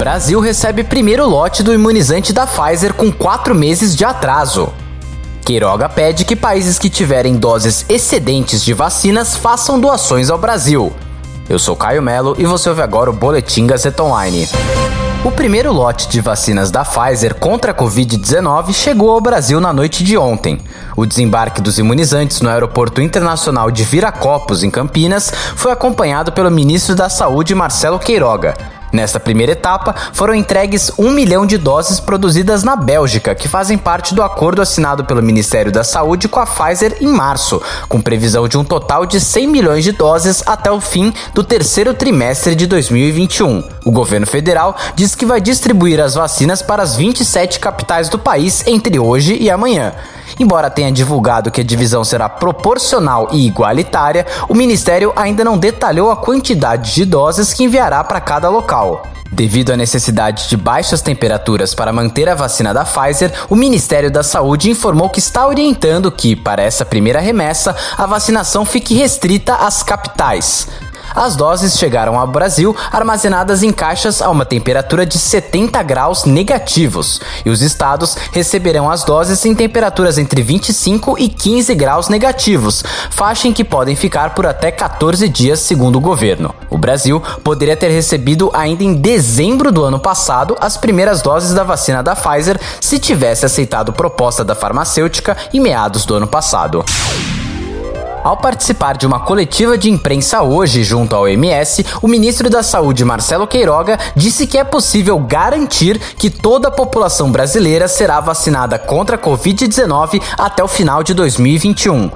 Brasil recebe primeiro lote do imunizante da Pfizer com quatro meses de atraso. Queiroga pede que países que tiverem doses excedentes de vacinas façam doações ao Brasil. Eu sou Caio Melo e você ouve agora o Boletim Gazeta Online. O primeiro lote de vacinas da Pfizer contra a Covid-19 chegou ao Brasil na noite de ontem. O desembarque dos imunizantes no Aeroporto Internacional de Viracopos, em Campinas, foi acompanhado pelo ministro da Saúde, Marcelo Queiroga. Nesta primeira etapa, foram entregues um milhão de doses produzidas na Bélgica, que fazem parte do acordo assinado pelo Ministério da Saúde com a Pfizer em março, com previsão de um total de 100 milhões de doses até o fim do terceiro trimestre de 2021. O governo federal diz que vai distribuir as vacinas para as 27 capitais do país entre hoje e amanhã. Embora tenha divulgado que a divisão será proporcional e igualitária, o ministério ainda não detalhou a quantidade de doses que enviará para cada local. Devido à necessidade de baixas temperaturas para manter a vacina da Pfizer, o Ministério da Saúde informou que está orientando que, para essa primeira remessa, a vacinação fique restrita às capitais. As doses chegaram ao Brasil armazenadas em caixas a uma temperatura de 70 graus negativos, e os estados receberão as doses em temperaturas entre 25 e 15 graus negativos, faixa em que podem ficar por até 14 dias, segundo o governo. O Brasil poderia ter recebido ainda em dezembro do ano passado as primeiras doses da vacina da Pfizer se tivesse aceitado proposta da farmacêutica em meados do ano passado. Ao participar de uma coletiva de imprensa hoje junto à OMS, o ministro da Saúde Marcelo Queiroga disse que é possível garantir que toda a população brasileira será vacinada contra a Covid-19 até o final de 2021.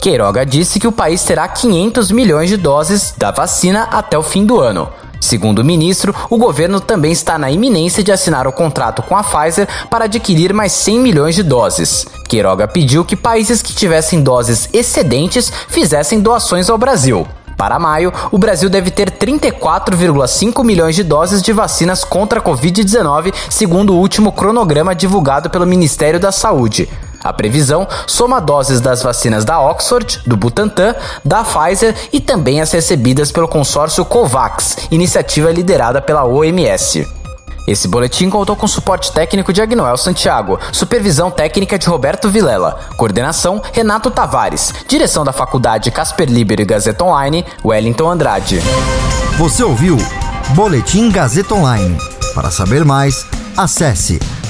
Queiroga disse que o país terá 500 milhões de doses da vacina até o fim do ano. Segundo o ministro, o governo também está na iminência de assinar o contrato com a Pfizer para adquirir mais 100 milhões de doses. Queiroga pediu que países que tivessem doses excedentes fizessem doações ao Brasil. Para maio, o Brasil deve ter 34,5 milhões de doses de vacinas contra a Covid-19, segundo o último cronograma divulgado pelo Ministério da Saúde. A previsão soma doses das vacinas da Oxford, do Butantan, da Pfizer e também as recebidas pelo consórcio COVAX, iniciativa liderada pela OMS. Esse boletim contou com suporte técnico de Agnoel Santiago, supervisão técnica de Roberto Vilela, coordenação Renato Tavares, direção da Faculdade Casper Libero e Gazeta Online, Wellington Andrade. Você ouviu Boletim Gazeta Online. Para saber mais, acesse